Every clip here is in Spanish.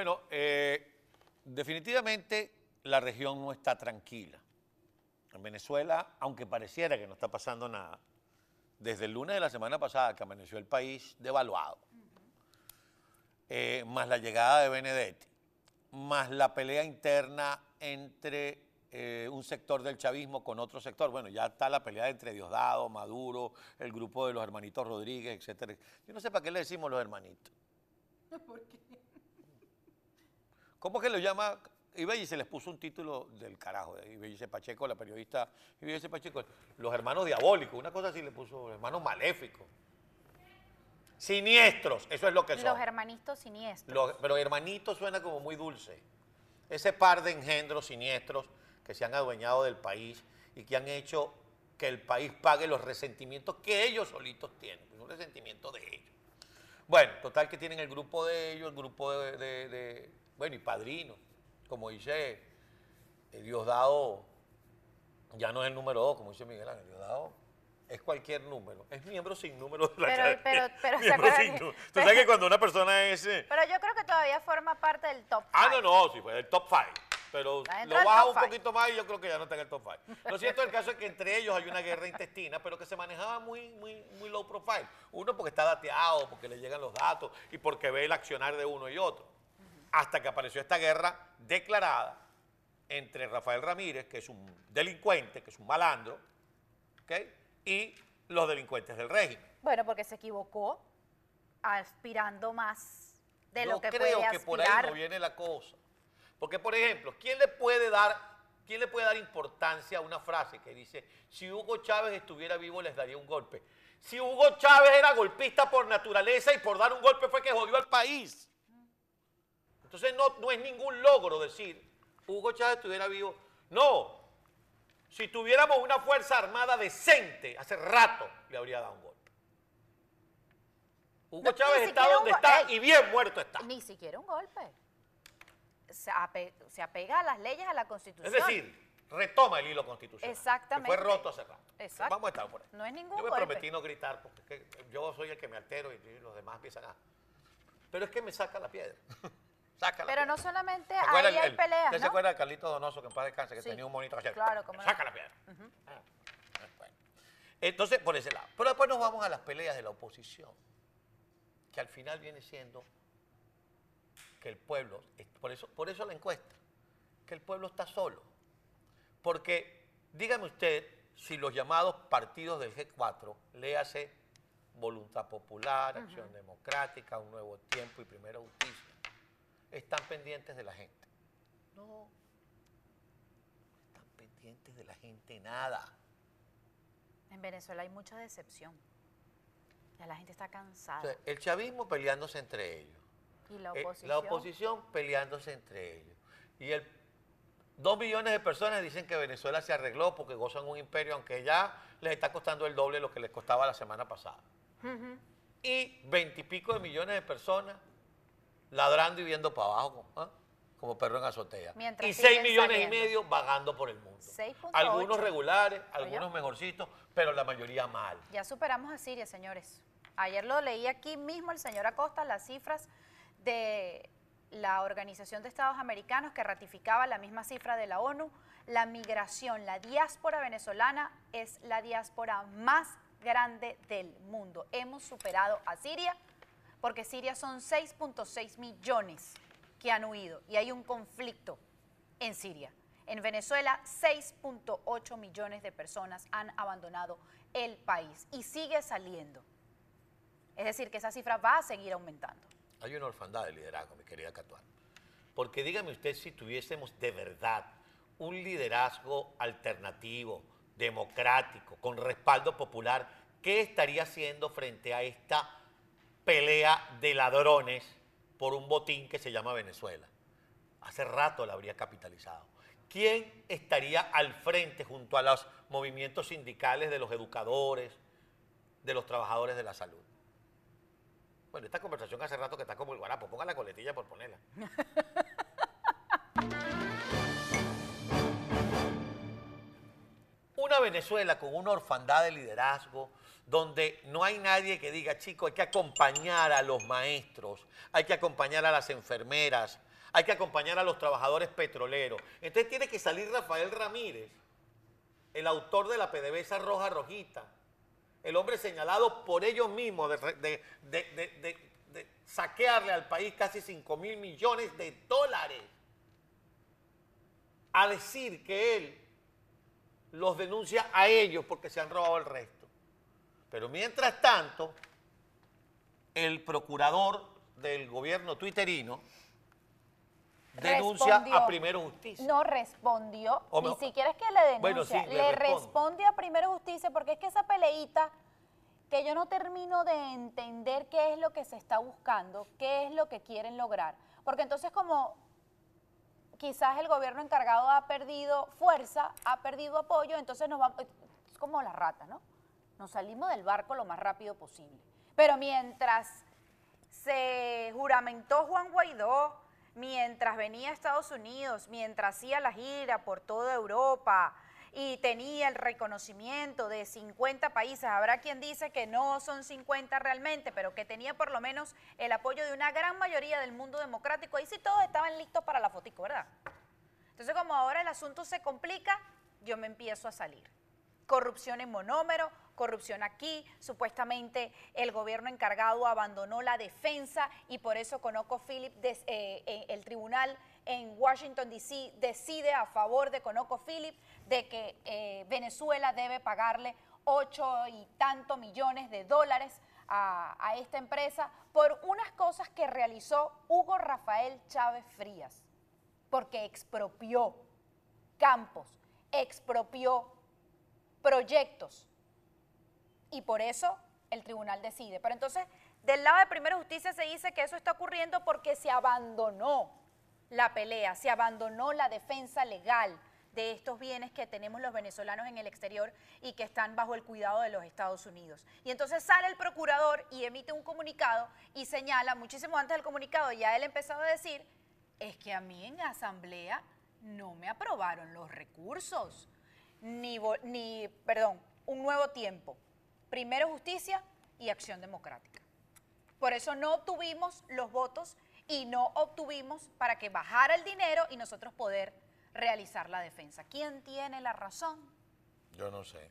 Bueno, eh, definitivamente la región no está tranquila. En Venezuela, aunque pareciera que no está pasando nada, desde el lunes de la semana pasada que amaneció el país devaluado, eh, más la llegada de Benedetti, más la pelea interna entre eh, un sector del chavismo con otro sector. Bueno, ya está la pelea entre Diosdado, Maduro, el grupo de los hermanitos Rodríguez, etcétera. Yo no sé para qué le decimos los hermanitos. ¿Por qué? ¿Cómo que lo llama? Y se les puso un título del carajo. Ibellice Pacheco, la periodista Ibellice Pacheco, los hermanos diabólicos, una cosa así le puso, hermanos maléficos. Siniestros, eso es lo que son. Los hermanitos siniestros. Los- pero hermanito suena como muy dulce. Ese par de engendros siniestros que se han adueñado del país y que han hecho que el país pague los resentimientos que ellos solitos tienen. Es un resentimiento de ellos. Bueno, total que tienen el grupo de ellos, el grupo de, de- de- bueno, y padrinos, como dice eh, Diosdado, ya no es el número dos, como dice Miguel Ángel, Diosdado es cualquier número, es miembro sin número de la Pero- academia. pero- pero, ¿se Miembro sin número. Tú sabes que cuando una persona es... eh, Pero yo creo que todavía forma parte del top Ah, five. no, no, sí, fue el top 5. Pero lo del baja un five. poquito más y yo creo que ya no está en el top 5. Lo cierto del caso es que entre ellos hay una guerra intestina, pero que se manejaba muy, muy, muy low profile. Uno porque está dateado, porque le llegan los datos y porque ve el accionar de uno y otro. Hasta que apareció esta guerra declarada entre Rafael Ramírez, que es un delincuente, que es un malandro, ¿ok? y los delincuentes del régimen. Bueno, porque se equivocó aspirando más de Yo lo que creo puede que por ahí aspirar. no viene la cosa. Porque, por ejemplo, ¿quién le puede dar, quién le puede dar importancia a una frase que dice, si Hugo Chávez estuviera vivo les daría un golpe? Si Hugo Chávez era golpista por naturaleza y por dar un golpe fue que jodió al país. Entonces no, no es ningún logro decir, Hugo Chávez estuviera vivo. No, si tuviéramos una fuerza armada decente, hace rato le habría dado un golpe. Hugo No, Chávez está donde está ey. y bien muerto está. Ni siquiera un golpe. Se, ape- se apega a las leyes, a la Es constitución. decir, retoma el hilo constitucional. Exactamente. Que fue roto hace rato. Exacto. Vamos a estar por ahí. No es ningún Yo me golpe. prometí no gritar porque es que yo soy el que me altero y los demás empiezan a... Pero es que me saca la piedra. Pero no solamente ¿Se acuerda ahí hay el- peleas, ¿Usted se acuerda de Carlito Donoso que en paz descanse, que Sí. tenía un monito hacía... Claro, cómo no. Saca la piedra. Ah, bueno. Entonces, por ese lado. Pero después nos vamos a las peleas de la oposición, que al final viene siendo que el pueblo, por eso, por eso la encuesta, que el pueblo está solo. Porque dígame usted si los llamados partidos del G4, léase Voluntad Popular, Acción Democrática, Un Nuevo Tiempo y Primera Justicia, están pendientes de la gente. No, están pendientes de la gente nada. En Venezuela hay mucha decepción. Ya la gente está O cansada. sea, el chavismo peleándose entre ellos. y la Eh, oposición. la oposición peleándose entre ellos. Y el, dos millones de personas dicen que Venezuela se arregló porque gozan un imperio, aunque ya les está costando el doble de lo que les costaba la semana pasada. Y veintipico de millones de personas ladrando y viendo para abajo, ¿ah? como perro en azotea. Mientras y seis siguen millones saliendo. y medio vagando por el mundo. 6.8. Algunos regulares, ¿Oyó? algunos mejorcitos, pero la mayoría mal. Ya superamos a Siria, señores. Ayer lo leí aquí mismo el señor Acosta, las cifras de la Organización de Estados Americanos que ratificaba la misma cifra de la ONU. La migración, la diáspora venezolana es la diáspora más grande del mundo. Hemos superado a Siria porque Siria son 6.6 millones que han huido y hay un conflicto en Siria. En Venezuela, 6.8 millones de personas han abandonado el país y sigue saliendo. Es decir, que esa cifra va a seguir aumentando. Hay una orfandad de liderazgo, mi querida Catuán. Porque dígame usted si tuviésemos de verdad un liderazgo alternativo, democrático, con respaldo popular, ¿qué estaría haciendo frente a esta pelea de ladrones por un botín que se llama Venezuela? Hace rato la habría capitalizado. ¿Quién estaría al frente junto a los movimientos sindicales de los educadores, de los trabajadores de la salud? Bueno, esta conversación hace rato que está como el guarapo. Ponga la coletilla por ponerla. Venezuela con una orfandad de liderazgo, donde no hay nadie que diga, chicos, hay que acompañar a los maestros, hay que acompañar a las enfermeras, hay que acompañar a los trabajadores petroleros. Entonces tiene que salir Rafael Ramírez, el autor de la PDVSA roja rojita, el hombre señalado por ellos mismos de, de saquearle al país casi 5 mil millones de dólares, a decir que él los denuncia a ellos porque se han robado el resto. Pero mientras tanto, el procurador del gobierno twitterino denuncia a Primero Justicia. No respondió, ni siquiera es que le denuncia, le, responde a Primero Justicia porque es que esa peleita que yo no termino de entender qué es lo que se está buscando, qué es lo que quieren lograr. Porque entonces como quizás el gobierno encargado ha perdido fuerza, ha perdido apoyo, entonces nos va, es como las ratas, ¿no? Nos salimos del barco lo más rápido posible. Pero mientras se juramentó Juan Guaidó, mientras venía a Estados Unidos, mientras hacía la gira por toda Europa, y tenía el reconocimiento de 50 países. Habrá quien dice que no son 50 realmente, pero que tenía por lo menos el apoyo de una gran mayoría del mundo democrático. Ahí sí todos estaban listos para la fotico, ¿verdad? Entonces como ahora el asunto se complica, yo me empiezo a salir. Corrupción en monómero, corrupción aquí, supuestamente el gobierno encargado abandonó la defensa y por eso Conoco Philip, eh, eh, el tribunal en Washington, D.C. decide a favor de Conoco Philip de que eh, Venezuela debe pagarle ocho y tantos millones de dólares a, a, esta empresa por unas cosas que realizó Hugo Rafael Chávez Frías, porque expropió campos, expropió proyectos y por eso el tribunal decide. Pero entonces, del lado de Primera Justicia se dice que eso está ocurriendo porque se abandonó la pelea, se abandonó la defensa legal de estos bienes que tenemos los venezolanos en el exterior y que están bajo el cuidado de los Estados Unidos. Y entonces sale el procurador y emite un comunicado y señala, muchísimo antes del comunicado, ya él empezado a decir, es que a mí en asamblea no me aprobaron los recursos, ni, ni perdón, un nuevo tiempo, primero justicia y acción democrática. Por eso no tuvimos los votos y no obtuvimos para que bajara el dinero y nosotros poder realizar la defensa. ¿Quién tiene la razón? Yo no sé.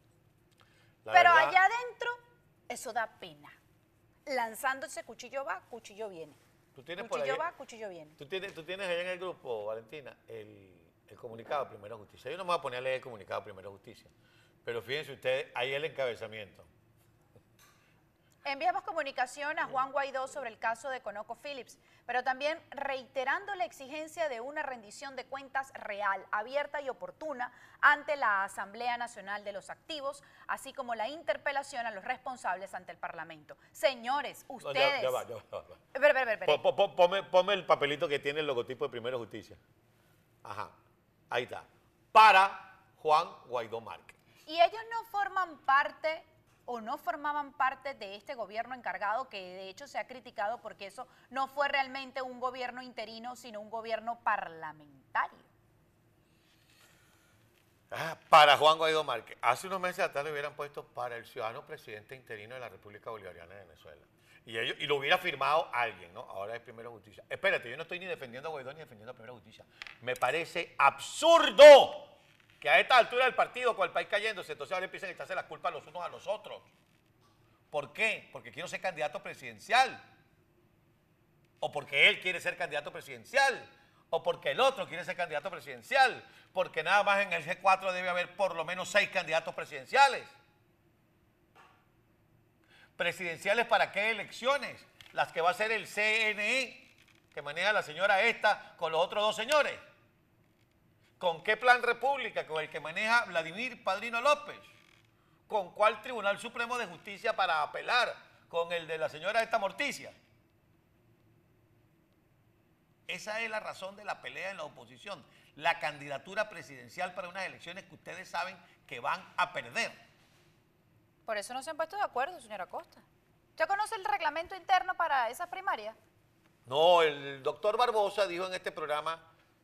Pero allá adentro, eso da pena. Lanzando ese cuchillo va, cuchillo viene. ¿Tú tienes cuchillo va, cuchillo viene. ¿Tú tienes, tú tienes allá en el grupo, Valentina, el comunicado Primera Justicia. Yo no me voy a poner a leer el comunicado Primera Justicia. Pero fíjense ustedes, ahí el encabezamiento. Enviamos comunicación a Juan Guaidó sobre el caso de Conoco Phillips, pero también reiterando la exigencia de una rendición de cuentas real, abierta y oportuna ante la Asamblea Nacional de los Activos, así como la interpelación a los responsables ante el Parlamento. Señores, ustedes... ya, va, ya va, Ponme, el papelito que tiene el logotipo de Primera Justicia. Ajá, ahí está. Para Juan Guaidó Márquez. Y ellos no forman parte o no formaban parte de este gobierno encargado, que de hecho se ha criticado porque eso no fue realmente un gobierno interino, sino un gobierno parlamentario. Ah, para Juan Guaidó Márquez. Hace unos meses atrás le hubieran puesto para el ciudadano presidente interino de la República Bolivariana de Venezuela. Y, ellos, y lo hubiera firmado alguien, ¿no? Ahora es Primera Justicia. Espérate, yo no estoy ni defendiendo a Guaidó ni defendiendo a Primera Justicia. Me parece absurdo que a esta altura del partido, con el país cayéndose, entonces ahora empiezan a echarse las culpas los unos a los otros. ¿Por qué? Porque quiero ser candidato presidencial. O porque él quiere ser candidato presidencial. O porque el otro quiere ser candidato presidencial. Porque nada más en el G4 debe haber por lo menos seis candidatos presidenciales. ¿Presidenciales para qué elecciones? Las que va a ser el CNE, que maneja la señora esta con los otros dos señores. ¿Con qué plan república? Con el que maneja Vladimir Padrino López. ¿Con cuál Tribunal Supremo de Justicia para apelar? Con el de la señora esta Morticia. Esa es la razón de la pelea en la oposición. La candidatura presidencial para unas elecciones que ustedes saben que van a perder. Por eso no se han puesto de acuerdo, señora Costa. ¿Usted conoce el reglamento interno para esas primarias? No, el doctor Barbosa dijo en este programa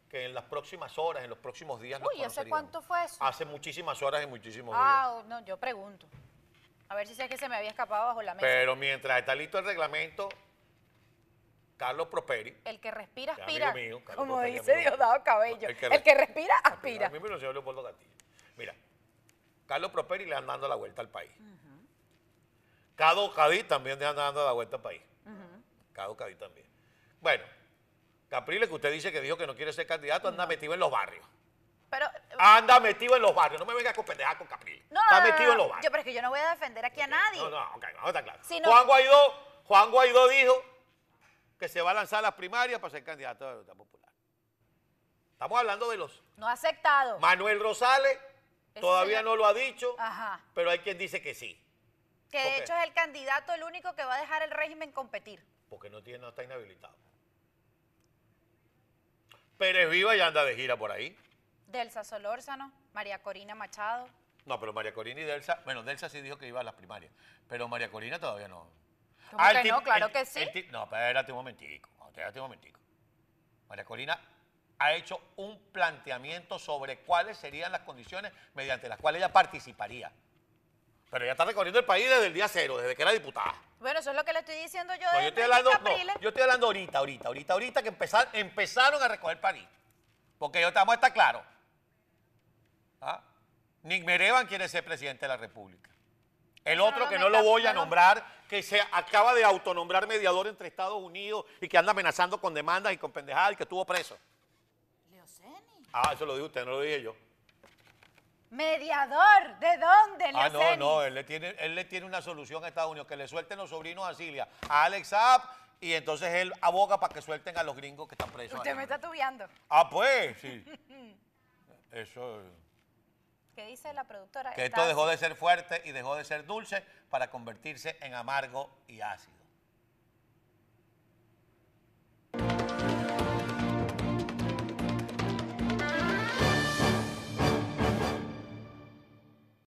que en las próximas horas, en los próximos días Uy, ¿hace cuánto fue eso? Hace muchísimas horas y muchísimos días. Ah, no, yo pregunto. A ver si sé que se me había escapado bajo la mesa. Pero mientras está listo el reglamento, Carlos Prosperi. El que respira, aspira. mío, como Prosperi, dice. Diosdado Cabello. El El que que, re- respira, aspira. A mí me lo Leopoldo Castillo. Mira, Carlos Prosperi le anda dando la vuelta al país. Cado Cadí también le anda dando la vuelta al país. Cado Cadí también. Bueno, Capriles, que usted dice que dijo que no quiere ser candidato, anda metido en los barrios. Pero, Anda metido en los barrios. No me venga con pendejar con Capriles. no, Está no, no, metido no, en los Yo, barrios. pero es que yo no voy a defender aquí a nadie. No, no, ok, vamos a estar claro. Si no- Juan Guaidó, Juan Guaidó dijo que se va a lanzar a las primarias para ser candidato de la Unidad Popular. Estamos hablando de los. No ha aceptado. Manuel Rosales todavía señor- no lo ha dicho, Ajá. pero hay quien dice que sí, Que de hecho es el candidato el único que va a dejar el régimen competir. porque no tiene, no está inhabilitado. Pérez Viva ya anda de gira por ahí. Delsa Solórzano, María Corina Machado. No, pero María Corina y Delsa, bueno, Delsa sí dijo que iba a las primarias, pero María Corina todavía no. ¿Cómo Ah, el que tip- no? Claro el- que sí. el tip- no, espérate un momentico, espérate un momentico. María Corina ha hecho un planteamiento sobre cuáles serían las condiciones mediante las cuales ella participaría. Pero ella está recorriendo el país desde el día cero, desde que era diputada. Bueno, eso es lo que le estoy diciendo yo No, yo estoy hablando, no, yo estoy hablando ahorita, ahorita, ahorita, ahorita que empezar- empezaron a recoger París. Porque yo estamos está claro. ¿Ah? Nick Merevan quiere ser presidente de la República. El otro no que no lo voy a nombrar, que se acaba de autonombrar mediador entre Estados Unidos y que anda amenazando con demandas y con pendejadas y que estuvo preso. Leoceni. Ah, eso lo dijo usted, no lo dije yo. Mediador, ¿de dónde, Ah, no, Leoceni? no, él le, tiene, él le tiene una solución a Estados Unidos, que le suelten los sobrinos a Cilia, a Alex Saab, y entonces él aboga para que suelten a los gringos que están presos. Usted allá. me está tubiando. Ah, pues, sí. Eso, ¿Qué dice la productora? que esto dejó de ser fuerte y dejó de ser dulce para convertirse en amargo y ácido.